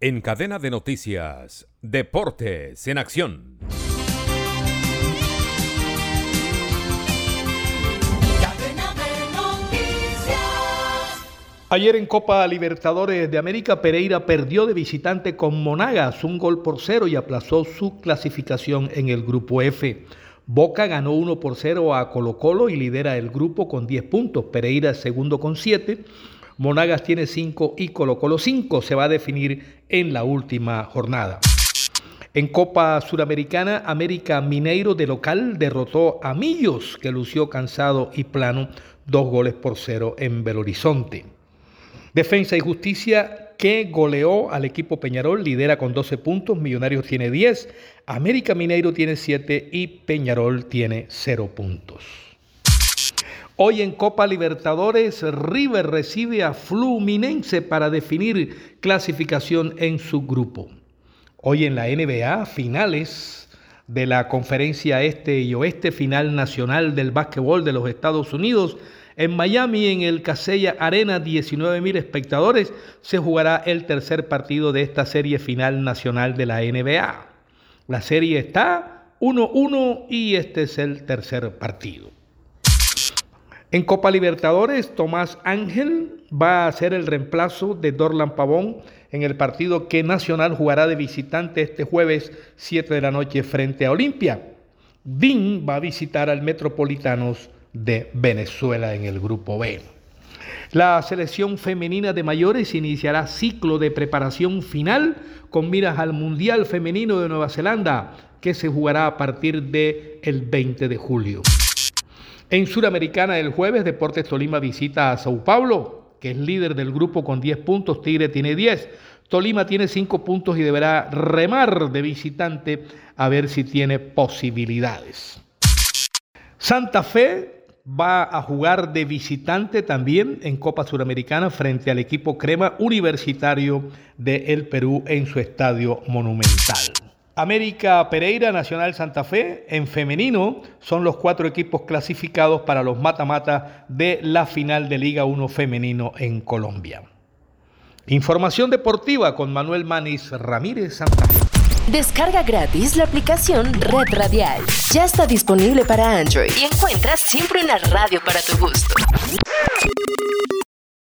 En cadena de noticias, Deportes en Acción. Ayer en Copa Libertadores de América, Pereira perdió de visitante con Monagas un gol por cero y aplazó su clasificación en el grupo F. Boca ganó 1 por 0 a Colo Colo y lidera el grupo con 10 puntos. Pereira segundo con 7. Monagas tiene 5 y Colo Colo 5. Se va a definir en la última jornada. En Copa Suramericana, América Mineiro de local derrotó a Millos, que lució cansado y plano, dos goles por cero en Belo Horizonte. Defensa y Justicia que goleó al equipo Peñarol, lidera con 12 puntos, Millonarios tiene 10, América Mineiro tiene 7 y Peñarol tiene 0 puntos. Hoy en Copa Libertadores, River recibe a Fluminense para definir clasificación en su grupo. Hoy en la NBA, finales de la conferencia este y oeste final nacional del básquetbol de los Estados Unidos, en Miami, en el Casella Arena, 19 mil espectadores, se jugará el tercer partido de esta serie final nacional de la NBA. La serie está 1-1 y este es el tercer partido. En Copa Libertadores, Tomás Ángel va a ser el reemplazo de Dorlan Pavón en el partido que Nacional jugará de visitante este jueves 7 de la noche frente a Olimpia. DIN va a visitar al Metropolitanos de Venezuela en el Grupo B. La selección femenina de mayores iniciará ciclo de preparación final con miras al Mundial Femenino de Nueva Zelanda, que se jugará a partir del el 20 de julio. En Suramericana el jueves, Deportes Tolima visita a Sao Paulo, que es líder del grupo con 10 puntos, Tigre tiene 10. Tolima tiene 5 puntos y deberá remar de visitante a ver si tiene posibilidades. Santa Fe va a jugar de visitante también en Copa Suramericana frente al equipo Crema Universitario de El Perú en su estadio monumental. América Pereira, Nacional Santa Fe, en femenino son los cuatro equipos clasificados para los mata-mata de la final de Liga 1 femenino en Colombia. Información deportiva con Manuel Manis Ramírez Santa Fe. Descarga gratis la aplicación Red Radial. Ya está disponible para Android y encuentras siempre una radio para tu gusto.